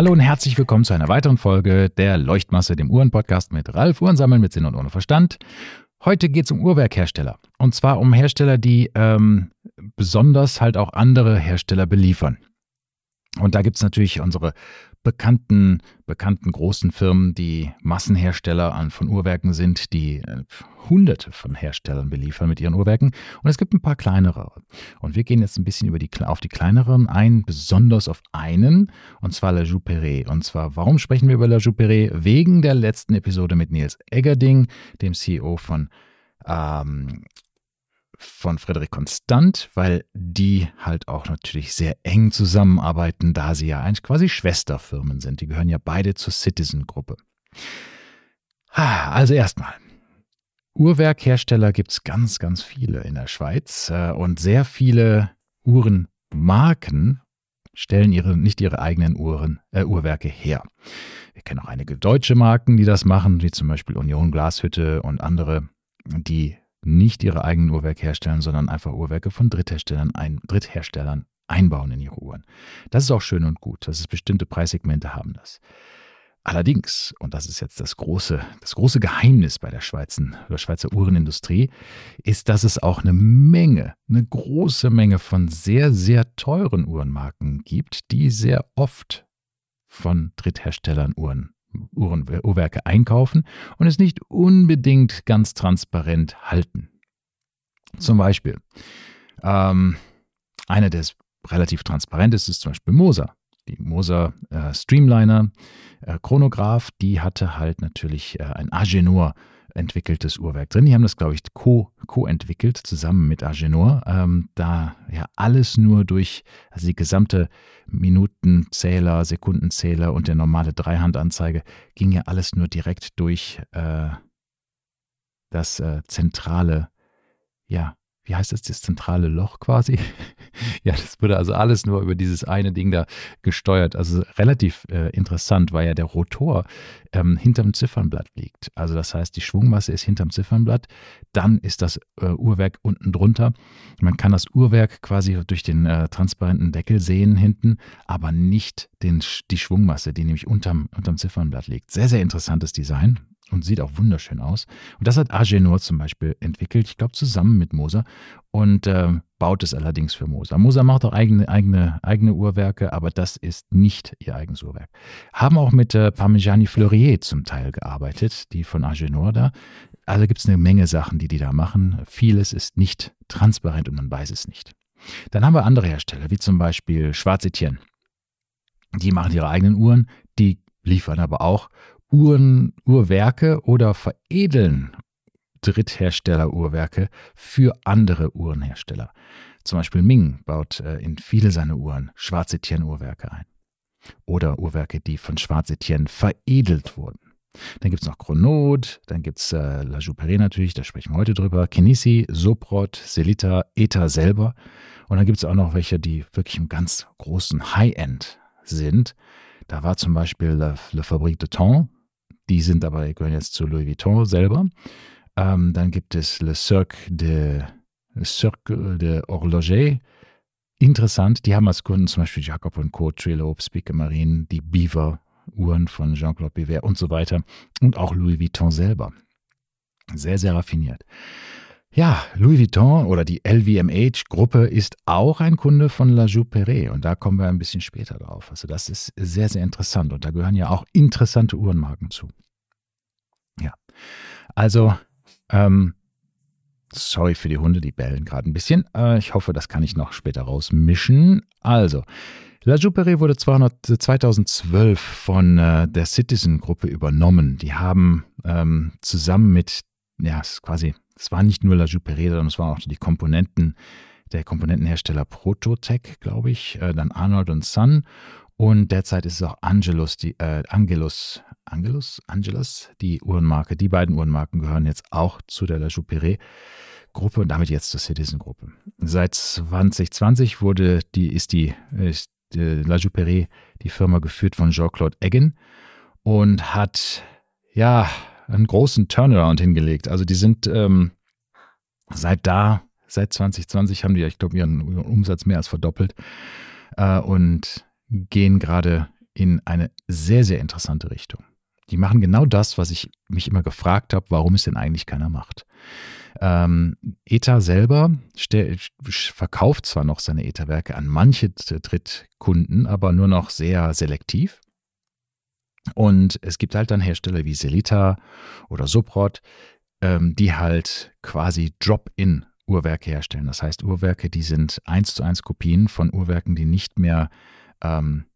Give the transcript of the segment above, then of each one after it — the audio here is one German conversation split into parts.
Hallo und herzlich willkommen zu einer weiteren Folge der Leuchtmasse, dem Uhren-Podcast mit Ralf Uhrensammeln mit Sinn und ohne Verstand. Heute geht es um Uhrwerkhersteller. Und zwar um Hersteller, die ähm, besonders halt auch andere Hersteller beliefern. Und da gibt es natürlich unsere bekannten, bekannten großen Firmen, die Massenhersteller von Uhrwerken sind, die äh, hunderte von Herstellern beliefern mit ihren Uhrwerken. Und es gibt ein paar kleinere. Und wir gehen jetzt ein bisschen über die, auf die kleineren ein, besonders auf einen, und zwar La Jouperet. Und zwar, warum sprechen wir über La Jouperet? Wegen der letzten Episode mit Nils Eggerding, dem CEO von ähm, von Frederik Constant, weil die halt auch natürlich sehr eng zusammenarbeiten, da sie ja eigentlich quasi Schwesterfirmen sind. Die gehören ja beide zur Citizen-Gruppe. Also erstmal. Uhrwerkhersteller gibt es ganz, ganz viele in der Schweiz äh, und sehr viele Uhrenmarken stellen ihre, nicht ihre eigenen Uhren, äh, Uhrwerke her. Wir kennen auch einige deutsche Marken, die das machen, wie zum Beispiel Union Glashütte und andere, die nicht ihre eigenen Uhrwerke herstellen, sondern einfach Uhrwerke von Drittherstellern, ein, Drittherstellern einbauen in ihre Uhren. Das ist auch schön und gut. Das ist bestimmte Preissegmente haben das. Allerdings, und das ist jetzt das große, das große Geheimnis bei der Schweizer, der Schweizer Uhrenindustrie, ist, dass es auch eine Menge, eine große Menge von sehr, sehr teuren Uhrenmarken gibt, die sehr oft von Drittherstellern Uhren, Uhrwerke einkaufen und es nicht unbedingt ganz transparent halten. Zum Beispiel, ähm, einer, der relativ transparent ist, ist zum Beispiel Moser. Die Moser äh, Streamliner äh, Chronograph, die hatte halt natürlich äh, ein Agenor entwickeltes Uhrwerk drin. Die haben das, glaube ich, co-entwickelt, co zusammen mit Agenor. Ähm, da ja alles nur durch, also die gesamte Minutenzähler, Sekundenzähler und der normale Dreihandanzeige ging ja alles nur direkt durch äh, das äh, zentrale, ja, wie heißt das, das zentrale Loch quasi? ja, das wurde also alles nur über dieses eine Ding da gesteuert. Also relativ äh, interessant, weil ja der Rotor ähm, hinterm Ziffernblatt liegt. Also das heißt, die Schwungmasse ist hinterm Ziffernblatt, dann ist das äh, Uhrwerk unten drunter. Man kann das Uhrwerk quasi durch den äh, transparenten Deckel sehen hinten, aber nicht den, die Schwungmasse, die nämlich unterm, unterm Ziffernblatt liegt. Sehr, sehr interessantes Design und sieht auch wunderschön aus. Und das hat Agenor zum Beispiel entwickelt, ich glaube zusammen mit Moser und äh, baut es allerdings für Moser. Moser macht auch eigene, eigene, eigene Uhrwerke, aber das ist nicht ihr eigenes Uhrwerk. Haben auch mit äh, Parmigiani Fleurier zum Teil gearbeitet, die von Agenor da. Also gibt es eine Menge Sachen, die die da machen. Vieles ist nicht transparent und man weiß es nicht. Dann haben wir andere Hersteller, wie zum Beispiel Schwarz Etienne. Die machen ihre eigenen Uhren, die liefern aber auch Uhren, Uhrwerke oder veredeln Dritthersteller-Uhrwerke für andere Uhrenhersteller. Zum Beispiel Ming baut äh, in viele seiner Uhren Schwarz-Etienne-Uhrwerke ein. Oder Uhrwerke, die von Schwarz-Etienne veredelt wurden. Dann gibt es noch Chronode, dann gibt es äh, La Jouperet natürlich, da sprechen wir heute drüber, Kinisi, Soprot, Selita, ETA selber. Und dann gibt es auch noch welche, die wirklich im ganz großen High-End sind. Da war zum Beispiel La, La Fabrique de Temps, die sind aber, gehören jetzt zu Louis Vuitton selber. Ähm, dann gibt es Le Cirque de, Le Cirque de Horloger. Interessant, die haben als Kunden zum Beispiel Jacob Co., Trilop, Spieke Marine, die Beaver, Uhren von Jean-Claude Biver und so weiter. Und auch Louis Vuitton selber. Sehr, sehr raffiniert. Ja, Louis Vuitton oder die LVMH-Gruppe ist auch ein Kunde von La Jouperet und da kommen wir ein bisschen später drauf. Also das ist sehr, sehr interessant und da gehören ja auch interessante Uhrenmarken zu. Ja, also ähm, sorry für die Hunde, die bellen gerade ein bisschen. Äh, ich hoffe, das kann ich noch später rausmischen. Also, La Jouperet wurde 200, 2012 von äh, der Citizen-Gruppe übernommen. Die haben ähm, zusammen mit, ja, quasi es war nicht nur La Jouperet, sondern es waren auch die Komponenten, der Komponentenhersteller Prototech, glaube ich, äh, dann Arnold und Son und derzeit ist es auch Angelus, die, äh, Angelus, Angelus, Angelus, die Uhrenmarke. Die beiden Uhrenmarken gehören jetzt auch zu der La Jouperet Gruppe und damit jetzt zur Citizen Gruppe. Seit 2020 wurde die, ist die, ist die La Jouperet, die Firma geführt von Jean-Claude Eggen und hat, ja, einen großen Turnaround hingelegt. Also die sind ähm, seit da, seit 2020 haben die, ich glaube, ihren, Umsatz mehr als verdoppelt äh, und gehen gerade in eine sehr, sehr interessante Richtung. Die machen genau das, was ich mich immer gefragt habe, warum es denn eigentlich keiner macht. Ähm, ETA selber verkauft zwar noch seine ETA-Werke an manche Drittkunden, aber nur noch sehr selektiv. Und es gibt halt dann Hersteller wie Selita oder Subrod, ähm, die halt quasi Drop-in Uhrwerke herstellen. Das heißt, Uhrwerke, die sind eins zu eins Kopien von Uhrwerken, die nicht mehr ähm,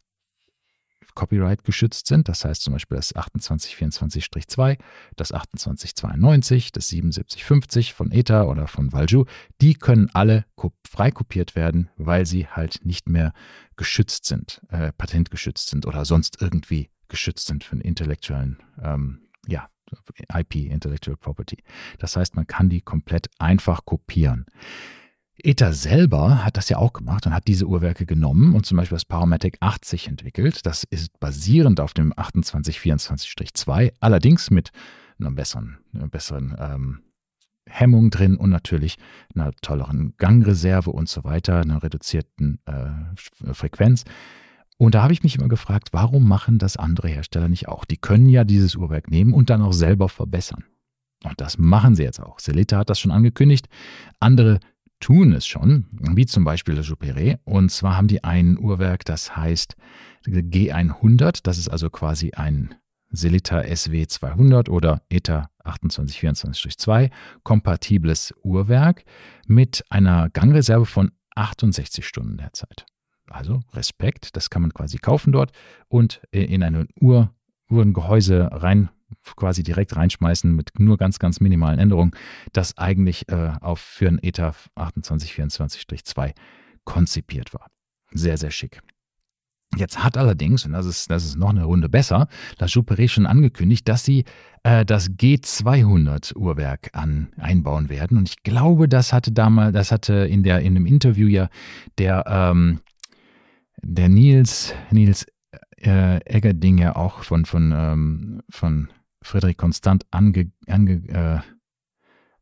Copyright geschützt sind. Das heißt zum Beispiel das 2824-2, das 2892, das 7750 von ETA oder von Valju. Die können alle frei kopiert werden, weil sie halt nicht mehr geschützt sind, äh, patentgeschützt sind oder sonst irgendwie geschützt sind den intellektuellen, ähm, ja, IP, Intellectual Property. Das heißt, man kann die komplett einfach kopieren. ETA selber hat das ja auch gemacht und hat diese Uhrwerke genommen und zum Beispiel das Powermatic 80 entwickelt. Das ist basierend auf dem 2824-2, allerdings mit einer besseren, einer besseren ähm, Hemmung drin und natürlich einer tolleren Gangreserve und so weiter, einer reduzierten äh, Frequenz. Und da habe ich mich immer gefragt, warum machen das andere Hersteller nicht auch? Die können ja dieses Uhrwerk nehmen und dann auch selber verbessern. Und das machen sie jetzt auch. Selita hat das schon angekündigt. Andere tun es schon, wie zum Beispiel der Jouperet. Und zwar haben die ein Uhrwerk, das heißt G100. Das ist also quasi ein Selita SW200 oder ETA 2824-2 kompatibles Uhrwerk mit einer Gangreserve von 68 Stunden derzeit. Also Respekt, das kann man quasi kaufen dort und in eine Uhr, Uhrengehäuse rein quasi direkt reinschmeißen mit nur ganz, ganz minimalen Änderungen, das eigentlich äh, auf für ein ETA 2824-2 konzipiert war. Sehr, sehr schick. Jetzt hat allerdings, und das ist, das ist noch eine Runde besser, La Jouperet schon angekündigt, dass sie äh, das G200 an, einbauen werden. Und ich glaube, das hatte damals, das hatte in, der, in einem Interview ja der, ähm, der Nils, Nils äh, Eggerding ja auch von, von, ähm, von Friedrich Konstant ange, ange, äh,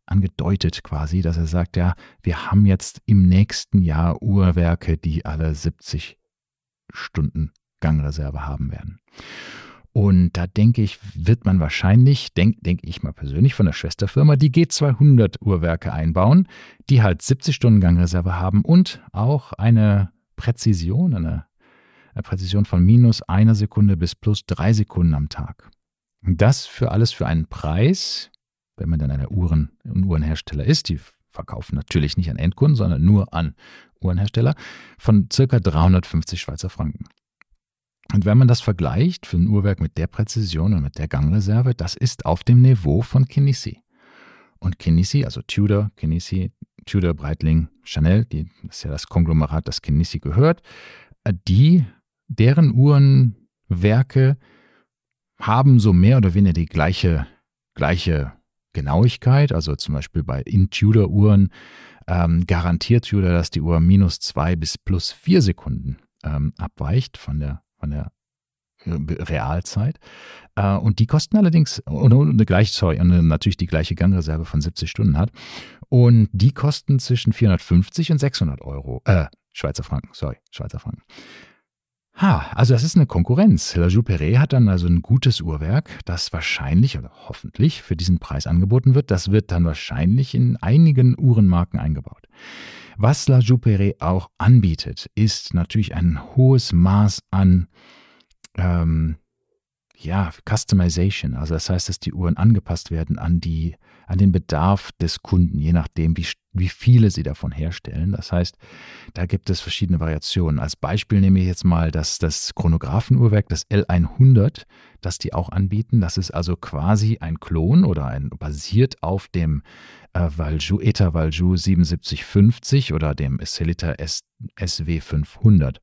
angedeutet quasi, dass er sagt, ja, wir haben jetzt im nächsten Jahr Uhrwerke, die alle 70 Stunden Gangreserve haben werden. Und da denke ich, wird man wahrscheinlich, denke denk ich mal persönlich von der Schwesterfirma, die G200 Uhrwerke einbauen, die halt 70 Stunden Gangreserve haben und auch eine Präzision, eine, Präzision von minus einer Sekunde bis plus drei Sekunden am Tag. Das für alles für einen Preis, wenn man dann ein Uhren, ein Uhrenhersteller ist, die verkaufen natürlich nicht an Endkunden, sondern nur an Uhrenhersteller, von circa 350 Schweizer Franken. Und wenn man das vergleicht für ein Uhrwerk mit der Präzision und mit der Gangreserve, das ist auf dem Niveau von Kinesi. Und Kinesi, also Tudor, Kinesi, Tudor, Breitling, Chanel, die, das ist ja das Konglomerat, das Kinesi gehört, äh, die, deren Uhrenwerke haben so mehr oder weniger die gleiche, gleiche Genauigkeit. Also zum Beispiel bei In-Tudor-Uhren ähm, garantiert Tudor, dass die Uhr minus zwei bis plus vier Sekunden ähm, abweicht von der, von der Realzeit. Äh, und die kosten allerdings, und, eine gleich, sorry, und natürlich die gleiche Gangreserve von 70 Stunden hat. Und die kosten zwischen 450 und 600 Euro, äh, Schweizer Franken, sorry, Schweizer Franken. Ha, also das ist eine Konkurrenz. La Jouperet hat dann also ein gutes Uhrwerk, das wahrscheinlich oder hoffentlich für diesen Preis angeboten wird. Das wird dann wahrscheinlich in einigen Uhrenmarken eingebaut. Was La Jouperet auch anbietet, ist natürlich ein hohes Maß an ähm, ja, Customization. Also das heißt, dass die Uhren angepasst werden an die, an den Bedarf des Kunden, je nachdem, wie, wie viele sie davon herstellen. Das heißt, da gibt es verschiedene Variationen. Als Beispiel nehme ich jetzt mal das, das Chronographenuhrwerk, das L100, das die auch anbieten. Das ist also quasi ein Klon oder ein basiert auf dem äh, Valjoux, ETA Valjoux 7750 oder dem Celita SW500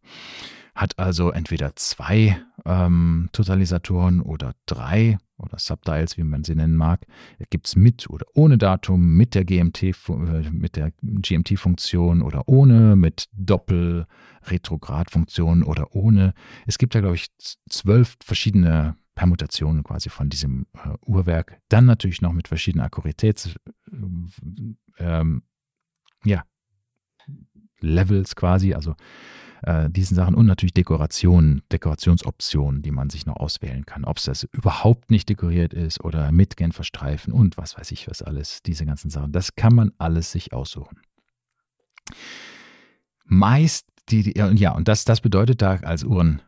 hat also entweder zwei ähm, Totalisatoren oder drei oder Subdials, wie man sie nennen mag. Gibt es mit oder ohne Datum, mit der GMT, äh, mit der GMT-Funktion oder ohne, mit Doppel-Retrograd-Funktion oder ohne. Es gibt da, glaube ich, zwölf verschiedene Permutationen quasi von diesem äh, Uhrwerk. Dann natürlich noch mit verschiedenen Akkuritäts, äh, ähm, ja, Levels quasi, also äh, diesen Sachen und natürlich Dekorationen, Dekorationsoptionen, die man sich noch auswählen kann. Ob es das überhaupt nicht dekoriert ist oder mit Genferstreifen und was weiß ich was alles, diese ganzen Sachen. Das kann man alles sich aussuchen. Meist die, die ja, und das, das bedeutet da als Uhren,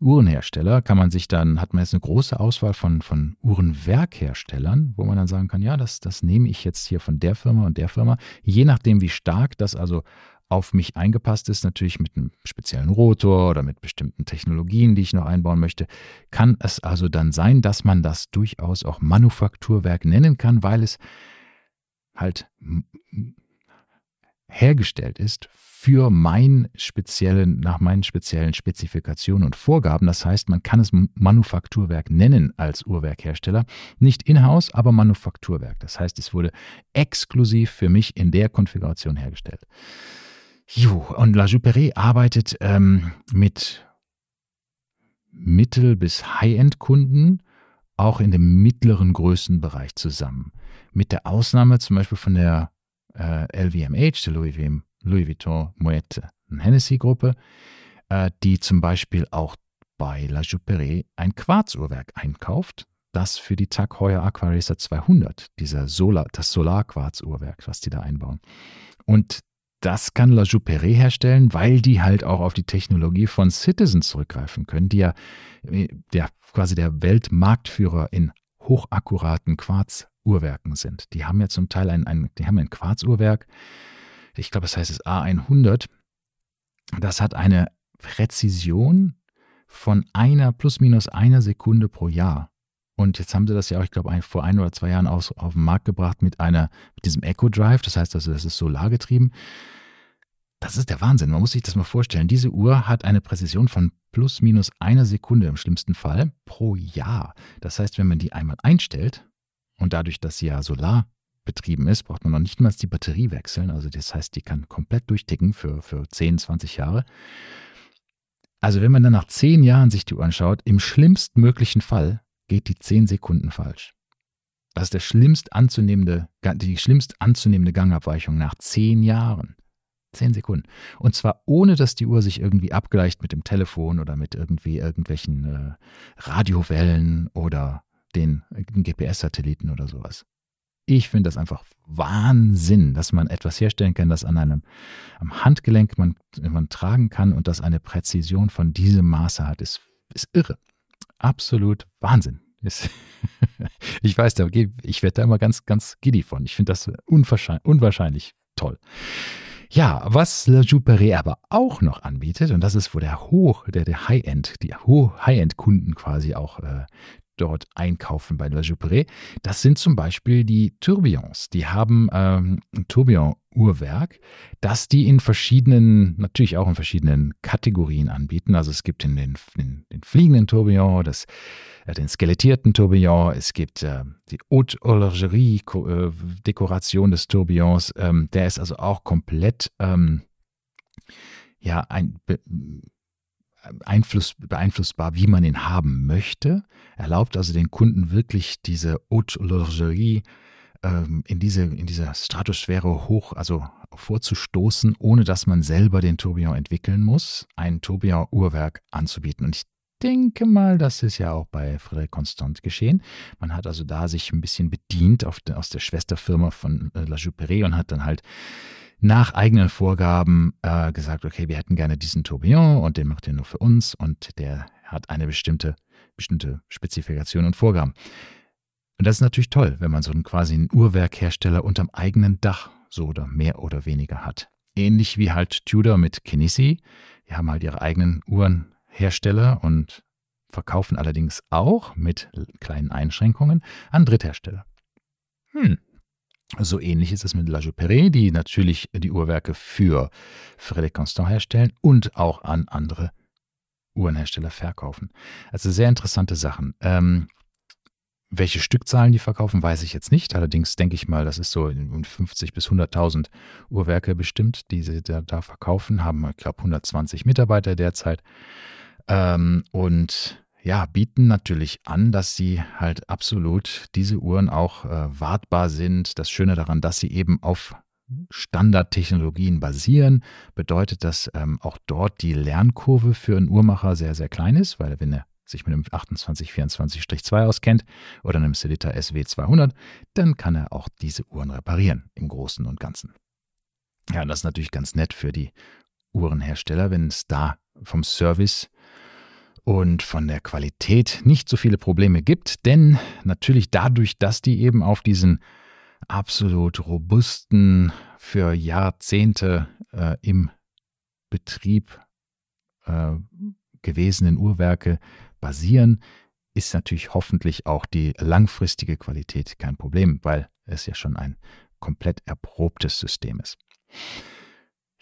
Uhrenhersteller kann man sich dann, hat man jetzt eine große Auswahl von, von Uhrenwerkherstellern, wo man dann sagen kann, ja, das, das nehme ich jetzt hier von der Firma und der Firma. Je nachdem, wie stark das also auf mich eingepasst ist, natürlich mit einem speziellen Rotor oder mit bestimmten Technologien, die ich noch einbauen möchte, kann es also dann sein, dass man das durchaus auch Manufakturwerk nennen kann, weil es halt hergestellt ist für mein speziellen, nach meinen speziellen Spezifikationen und Vorgaben. Das heißt, man kann es Manufakturwerk nennen als Uhrwerkhersteller. Nicht in-house, aber Manufakturwerk. Das heißt, es wurde exklusiv für mich in der Konfiguration hergestellt. Jo, und La Juperie arbeitet ähm, mit Mittel- bis High-End-Kunden auch in dem mittleren Größenbereich zusammen. Mit der Ausnahme zum Beispiel von der äh, LVMH, der Louis, Louis Vuitton Moet Hennessy Gruppe, äh, die zum Beispiel auch bei La Juperie ein Quarzuhrwerk einkauft, das für die Tag Heuer Aquaracer 200, dieser Solar, das Solarquarzuhrwerk, was die da einbauen. Und das kann La Jouperet herstellen, weil die halt auch auf die Technologie von Citizen zurückgreifen können, die ja, ja quasi der Weltmarktführer in hochakkuraten Quarzuhrwerken sind. Die haben ja zum Teil ein, ein, die haben ein Quarzuhrwerk, ich glaube, das heißt es A100. Das hat eine Präzision von einer plus minus einer Sekunde pro Jahr. Und jetzt haben sie das ja auch, ich glaube, vor ein oder zwei Jahren aus, auf den Markt gebracht mit einer, mit diesem Echo Drive. Das heißt also, das ist solargetrieben. Das ist der Wahnsinn. Man muss sich das mal vorstellen. Diese Uhr hat eine Präzision von plus minus einer Sekunde im schlimmsten Fall pro Jahr. Das heißt, wenn man die einmal einstellt und dadurch, dass sie ja solar betrieben ist, braucht man noch nicht mal die Batterie wechseln. Also das heißt, die kann komplett durchticken für, für 10, 20 Jahre. Also wenn man dann nach 10 Jahren sich die Uhr anschaut, im schlimmstmöglichen Fall geht die 10 Sekunden falsch. Das ist der schlimmst anzunehmende, die schlimmst anzunehmende Gangabweichung nach 10 Jahren. 10 Sekunden. Und zwar ohne, dass die Uhr sich irgendwie abgleicht mit dem Telefon oder mit irgendwie irgendwelchen äh, Radiowellen oder den, den GPS-Satelliten oder sowas. Ich finde das einfach Wahnsinn, dass man etwas herstellen kann, das an einem am Handgelenk man, man tragen kann und das eine Präzision von diesem Maße hat, ist, ist irre absolut Wahnsinn. ich weiß, ich werde da immer ganz, ganz giddy von. Ich finde das unwahrscheinlich, unwahrscheinlich toll. Ja, was La Jouperet aber auch noch anbietet, und das ist, wo der Hoch, der, der High-End, die High-End-Kunden quasi auch äh, dort einkaufen bei La Jouperet. Das sind zum Beispiel die Tourbillons. Die haben ähm, ein Tourbillon-Uhrwerk, das die in verschiedenen, natürlich auch in verschiedenen Kategorien anbieten. Also es gibt den, den, den fliegenden Tourbillon, das, äh, den skelettierten Tourbillon, es gibt äh, die Haute Horlogerie-Dekoration äh, des Tourbillons. Ähm, der ist also auch komplett ähm, ja, ein Einfluss, beeinflussbar, wie man ihn haben möchte. Erlaubt also den Kunden wirklich diese Haute Horlogerie ähm, in, diese, in dieser Stratosphäre hoch, also vorzustoßen, ohne dass man selber den Tourbillon entwickeln muss, ein Tourbillon-Uhrwerk anzubieten. Und ich denke mal, das ist ja auch bei Frédéric Constant geschehen. Man hat also da sich ein bisschen bedient de, aus der Schwesterfirma von äh, La Jouperet und hat dann halt nach eigenen Vorgaben äh, gesagt, okay, wir hätten gerne diesen Tourbillon und den macht ihr nur für uns und der hat eine bestimmte, bestimmte Spezifikation und Vorgaben. Und das ist natürlich toll, wenn man so einen quasi einen Uhrwerkhersteller unterm eigenen Dach so oder mehr oder weniger hat. Ähnlich wie halt Tudor mit Kinesi. Die haben halt ihre eigenen Uhrenhersteller und verkaufen allerdings auch mit kleinen Einschränkungen an Dritthersteller. Hm, so ähnlich ist es mit La Jouperet, die natürlich die Uhrwerke für Frédéric Constant herstellen und auch an andere Uhrenhersteller verkaufen. Also sehr interessante Sachen. Ähm, welche Stückzahlen die verkaufen, weiß ich jetzt nicht. Allerdings denke ich mal, das ist so in 50 bis 100.000 Uhrwerke bestimmt, die sie da, da verkaufen. Haben, ich glaube, 120 Mitarbeiter derzeit. Ähm, und ja, bieten natürlich an, dass sie halt absolut diese Uhren auch äh, wartbar sind. Das Schöne daran, dass sie eben auf Standardtechnologien basieren, bedeutet, dass ähm, auch dort die Lernkurve für einen Uhrmacher sehr, sehr klein ist, weil wenn er sich mit einem 2824-2 auskennt oder einem Celita SW200, dann kann er auch diese Uhren reparieren im Großen und Ganzen. Ja, das ist natürlich ganz nett für die Uhrenhersteller, wenn es da vom Service und von der Qualität nicht so viele Probleme gibt, denn natürlich dadurch, dass die eben auf diesen absolut robusten, für Jahrzehnte äh, im Betrieb äh, gewesenen Uhrwerke basieren, ist natürlich hoffentlich auch die langfristige Qualität kein Problem, weil es ja schon ein komplett erprobtes System ist.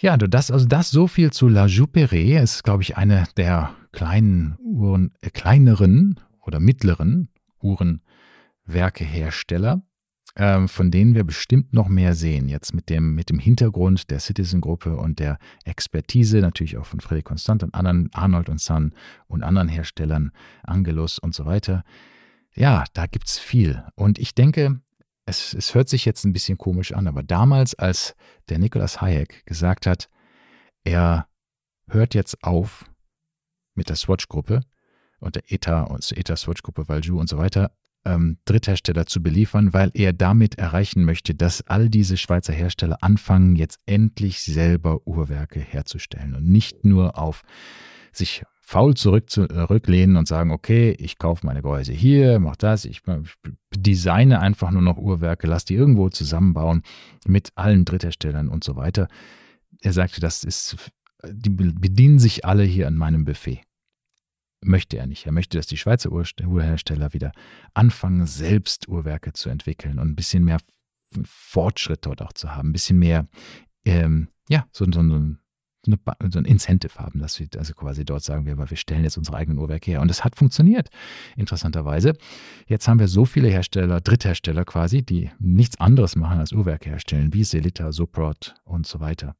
Ja, das, also das so viel zu La Jouperet. ist, glaube ich, eine der kleinen Uhren, äh, kleineren oder mittleren Uhrenwerkehersteller, von denen wir bestimmt noch mehr sehen. Jetzt mit dem, mit dem Hintergrund der Citizen-Gruppe und der Expertise, natürlich auch von Fredrik Constant und anderen, Arnold und Son und anderen Herstellern, Angelus und so weiter. Ja, da gibt es viel. Und ich denke, es, es hört sich jetzt ein bisschen komisch an, aber damals, als der Nicolas Hayek gesagt hat, er hört jetzt auf mit der Swatch-Gruppe und der ETA und ETA-Swatch-Gruppe, Valju und so weiter, ähm, Dritthersteller zu beliefern, weil er damit erreichen möchte, dass all diese Schweizer Hersteller anfangen, jetzt endlich selber Uhrwerke herzustellen und nicht nur auf sich faul zurücklehnen und sagen, okay, ich kaufe meine Gehäuse hier, mach das, ich designe einfach nur noch Uhrwerke, lass die irgendwo zusammenbauen mit allen Drittherstellern und so weiter. Er sagte, das ist, die bedienen sich alle hier an meinem Buffet. Möchte er nicht. Er möchte, dass die Schweizer Uhrhersteller wieder anfangen, selbst Uhrwerke zu entwickeln und ein bisschen mehr Fortschritt dort auch zu haben, ein bisschen mehr, ähm, ja, so, so, so eine, so ein Incentive haben, dass wir also quasi dort sagen wir, wir stellen jetzt unsere eigenen Uhrwerke her. Und es hat funktioniert, interessanterweise. Jetzt haben wir so viele Hersteller, Dritthersteller quasi, die nichts anderes machen als Uhrwerke herstellen, wie Selita, Soprod und so weiter.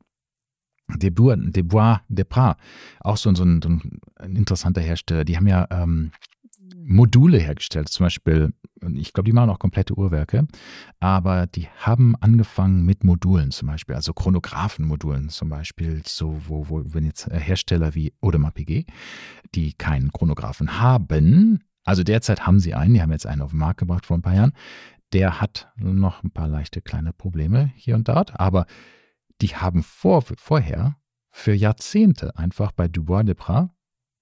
Debois, Debois Depras, auch so, so, ein, so ein interessanter Hersteller, die haben ja ähm, Module hergestellt. Zum Beispiel, ich glaube, die machen auch komplette Uhrwerke, aber die haben angefangen mit Modulen zum Beispiel, also Chronographenmodulen zum Beispiel, so wo, wo wenn jetzt Hersteller wie Audemars Piguet, die keinen Chronographen haben, also derzeit haben sie einen, die haben jetzt einen auf den Markt gebracht vor ein paar Jahren, der hat noch ein paar leichte kleine Probleme hier und dort, aber die haben vor, vorher für Jahrzehnte einfach bei Dubois de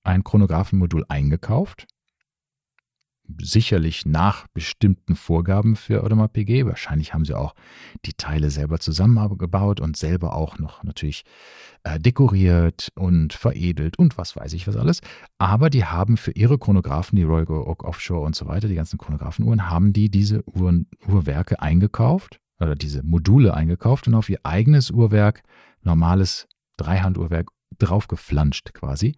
ein Chronographenmodul eingekauft sicherlich nach bestimmten Vorgaben für Audemars PG. Wahrscheinlich haben sie auch die Teile selber zusammengebaut und selber auch noch natürlich äh, dekoriert und veredelt und was weiß ich was alles. Aber die haben für ihre Chronographen, die Royal Oak Offshore und so weiter, die ganzen Chronographenuhren, haben die diese Uhren, Uhrwerke eingekauft oder diese Module eingekauft und auf ihr eigenes Uhrwerk, normales Dreihanduhrwerk, draufgeflanscht quasi.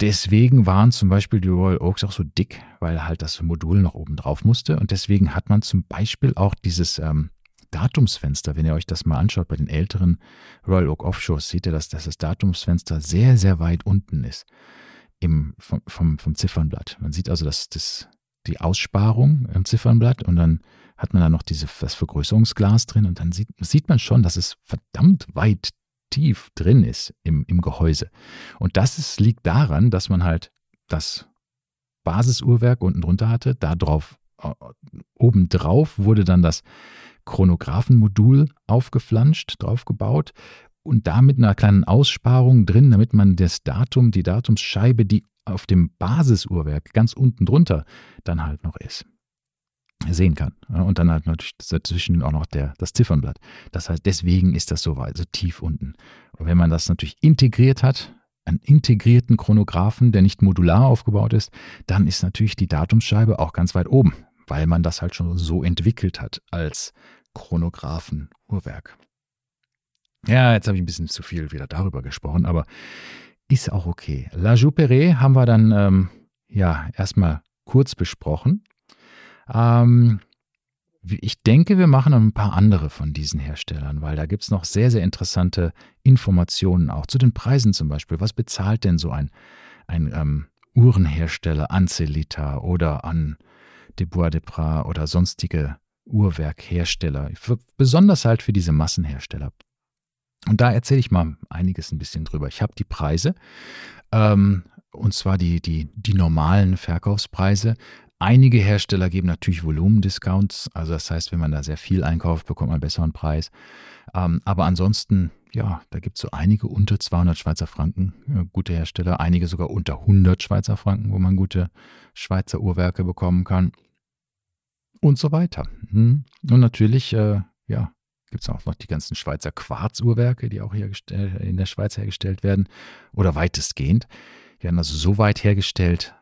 Deswegen waren zum Beispiel die Royal Oaks auch so dick, weil halt das Modul noch oben drauf musste. Und deswegen hat man zum Beispiel auch dieses ähm, Datumsfenster, wenn ihr euch das mal anschaut bei den älteren Royal Oak Offshores, seht ihr, dass, dass das Datumsfenster sehr, sehr weit unten ist im, vom, vom, vom Ziffernblatt. Man sieht also dass das, die Aussparung im Ziffernblatt und dann hat man da noch diese, das Vergrößerungsglas drin und dann sieht, sieht man schon, dass es verdammt weit tief drin ist im, im Gehäuse. Und das ist, liegt daran, dass man halt das Basisuhrwerk unten drunter hatte, da drauf, äh, obendrauf wurde dann das Chronographenmodul aufgeflanscht, draufgebaut und da mit einer kleinen Aussparung drin, damit man das Datum, die Datumsscheibe, die auf dem Basisuhrwerk ganz unten drunter dann halt noch ist sehen kann. Und dann halt natürlich dazwischen auch noch der, das Ziffernblatt. Das heißt, deswegen ist das so weit, so tief unten. Und wenn man das natürlich integriert hat, einen integrierten Chronographen, der nicht modular aufgebaut ist, dann ist natürlich die Datumsscheibe auch ganz weit oben, weil man das halt schon so entwickelt hat als Chronographen-Uhrwerk. Ja, jetzt habe ich ein bisschen zu viel wieder darüber gesprochen, aber ist auch okay. La Jouperet haben wir dann ähm, ja erstmal kurz besprochen. Ähm, ich denke, wir machen noch ein paar andere von diesen Herstellern, weil da gibt es noch sehr, sehr interessante Informationen auch zu den Preisen zum Beispiel. Was bezahlt denn so ein, ein ähm, Uhrenhersteller an Celita oder an Debois de Pras oder sonstige Uhrwerkhersteller, besonders halt für diese Massenhersteller. Und da erzähle ich mal einiges ein bisschen drüber. Ich habe die Preise, ähm, und zwar die, die, die normalen Verkaufspreise. Einige Hersteller geben natürlich Volumendiscounts, also das heißt, wenn man da sehr viel einkauft, bekommt man einen besseren Preis. Ähm, aber ansonsten, ja, da gibt es so einige unter 200 Schweizer Franken, äh, gute Hersteller, einige sogar unter 100 Schweizer Franken, wo man gute Schweizer Uhrwerke bekommen kann und so weiter. Hm. Und natürlich, äh, ja, gibt es auch noch die ganzen Schweizer Quarzuhrwerke, die auch hier in der Schweiz hergestellt werden oder weitestgehend. Die werden also so weit hergestellt,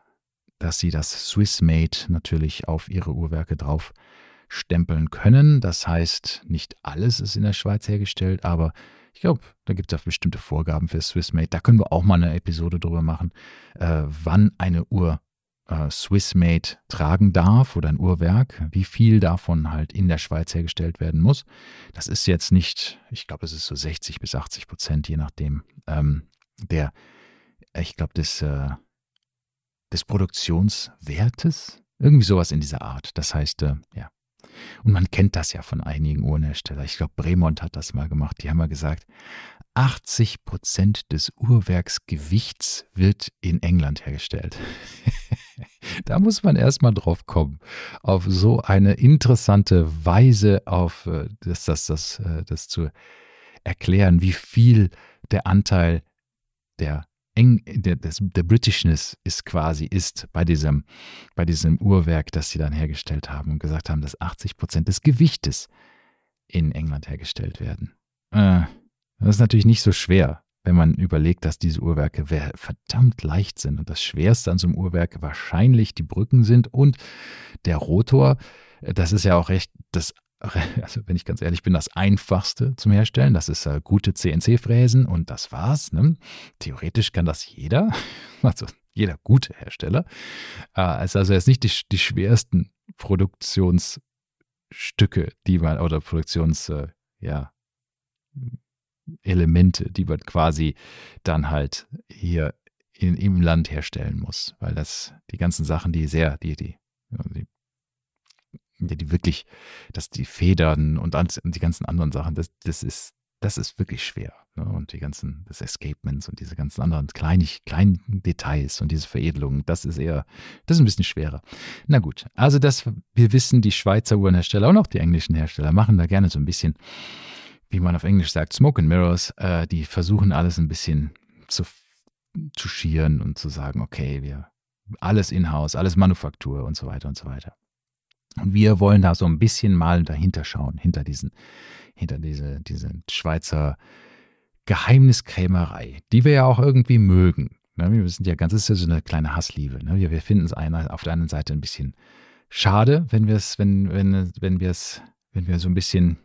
dass sie das Swiss-Made natürlich auf ihre Uhrwerke drauf stempeln können. Das heißt, nicht alles ist in der Schweiz hergestellt, aber ich glaube, da gibt es auch bestimmte Vorgaben für Swiss-Made. Da können wir auch mal eine Episode drüber machen, äh, wann eine Uhr äh, Swissmade tragen darf oder ein Uhrwerk, wie viel davon halt in der Schweiz hergestellt werden muss. Das ist jetzt nicht, ich glaube, es ist so 60 bis 80 Prozent, je nachdem, ähm, der, ich glaube, des, äh, des Produktionswertes. Irgendwie sowas in dieser Art. Das heißt, äh, ja. Und man kennt das ja von einigen Uhrenherstellern. Ich glaube, Bremont hat das mal gemacht. Die haben mal gesagt, 80 Prozent des Uhrwerksgewichts wird in England hergestellt. da muss man erstmal drauf kommen, auf so eine interessante Weise auf äh, das, das, das, äh, das zu erklären, wie viel der Anteil der eng, der, des, der Britishness ist quasi ist bei diesem, bei diesem Uhrwerk, das sie dann hergestellt haben und gesagt haben, dass 80 Prozent des Gewichtes in England hergestellt werden. Äh, das ist natürlich nicht so schwer, wenn man überlegt, dass diese Uhrwerke verdammt leicht sind und das Schwerste an so einem Uhrwerk wahrscheinlich die Brücken sind und der Rotor. Das ist ja auch recht, das, also wenn ich ganz ehrlich bin, das einfachste zum Herstellen. Das ist äh, gute CNC-Fräsen und das war's. Ne? Theoretisch kann das jeder, also jeder gute Hersteller. Äh, ist also jetzt nicht die, die schwersten Produktionsstücke, die man, oder Produktions, äh, ja, Elemente, die man quasi dann halt hier in, im Land herstellen muss. Weil das, die ganzen Sachen, die sehr, die, die, die, die wirklich, dass die Federn und die ganzen anderen Sachen, das, das ist, das ist wirklich schwer. Ne? Und die ganzen, das Escapements und diese ganzen anderen kleinen, kleinen Details und diese Veredelungen, das ist eher, das ist ein bisschen schwerer. Na gut, also das, wir wissen, die Schweizer Uhrenhersteller und auch die englischen Hersteller machen da gerne so ein bisschen wie man auf Englisch sagt, Smoke and Mirrors, äh, die versuchen alles ein bisschen zu touchieren und zu sagen, okay, wir alles in-house, alles Manufaktur und so weiter und so weiter. Und wir wollen da so ein bisschen mal dahinter schauen, hinter diesen, hinter diese, diese Schweizer Geheimniskrämerei, die wir ja auch irgendwie mögen. Ne? Wir sind ja ganz, ist ja so eine kleine Hassliebe. Ne? Wir, wir finden es auf der einen Seite ein bisschen schade, wenn wir es, wenn, wenn, wenn wir es, wenn wir so ein bisschen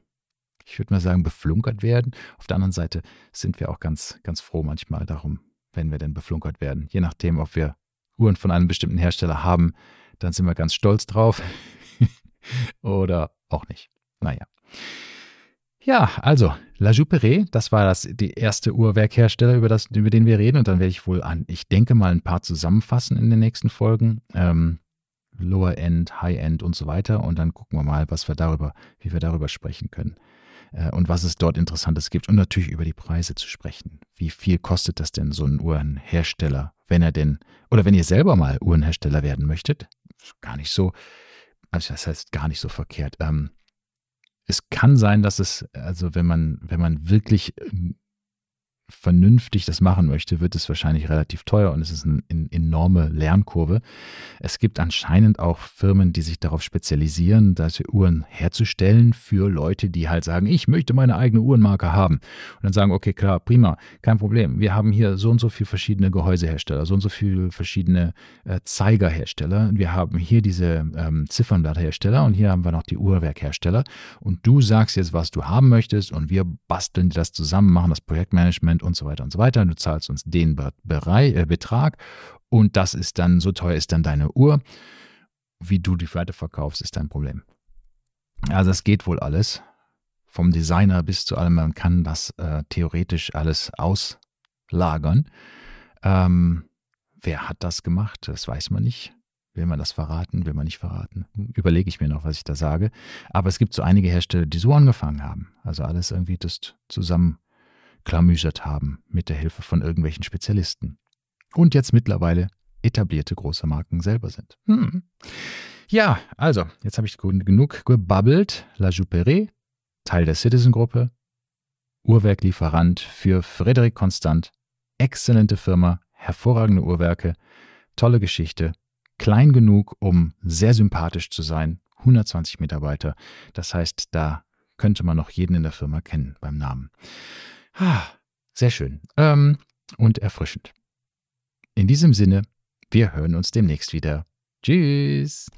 ich würde mal sagen, beflunkert werden. Auf der anderen Seite sind wir auch ganz, ganz froh manchmal darum, wenn wir denn beflunkert werden. Je nachdem, ob wir Uhren von einem bestimmten Hersteller haben, dann sind wir ganz stolz drauf oder auch nicht. Naja. Ja, also La Jouperet, das war das, die erste Uhrwerkhersteller, über, das, über den wir reden. Und dann werde ich wohl an, ich denke mal, ein paar zusammenfassen in den nächsten Folgen. Ähm, Lower End, High End und so weiter. Und dann gucken wir mal, was wir darüber, wie wir darüber sprechen können. Äh, und was es dort Interessantes gibt und natürlich über die Preise zu sprechen. Wie viel kostet das denn so ein Uhrenhersteller, wenn er denn, oder wenn ihr selber mal Uhrenhersteller werden möchtet? Gar nicht so, also das heißt gar nicht so verkehrt. Ähm, es kann sein, dass es, also wenn man, wenn man wirklich ähm, vernünftig das machen möchte, wird es wahrscheinlich relativ teuer und es ist eine, eine, enorme Lernkurve. Es gibt anscheinend auch Firmen, die sich darauf spezialisieren, solche Uhren herzustellen für Leute, die halt sagen, ich möchte meine eigene Uhrenmarke haben. Und dann sagen, okay, klar, prima, kein Problem. Wir haben hier so und so viele verschiedene Gehäusehersteller, so und so viele verschiedene äh, Zeigerhersteller. Wir haben hier diese ähm, Ziffernblatthersteller und hier haben wir noch die Uhrwerkhersteller. Und du sagst jetzt, was du haben möchtest und wir basteln das zusammen, machen das Projektmanagement Management und so weiter und so weiter. Du zahlst uns den äh, Betrag und das ist dann, so teuer ist dann deine Uhr. Wie du die weiterverkaufst, ist dein Problem. Also das geht wohl alles. Vom Designer bis zu allem, man kann das äh, theoretisch alles auslagern. Ähm, wer hat das gemacht? Das weiß man nicht. Will man das verraten? Will man nicht verraten? Überlege ich mir noch, was ich da sage. Aber es gibt so einige Hersteller, die so angefangen haben. Also alles irgendwie das zusammenklamüsert haben mit der Hilfe von irgendwelchen Spezialisten. Und jetzt mittlerweile etablierte große Marken selber sind. Hm. Ja, also, jetzt habe ich genug gebabbelt. La Juperé, Teil der Citizen-Gruppe, Uhrwerklieferant für Frederic Constant. Exzellente Firma, hervorragende Uhrwerke, tolle Geschichte, klein genug, um sehr sympathisch zu sein, 120 Mitarbeiter. Das heißt, da könnte man noch jeden in der Firma kennen beim Namen. Ah, sehr schön ähm, und erfrischend. In diesem Sinne, wir hören uns demnächst wieder. Tschüss.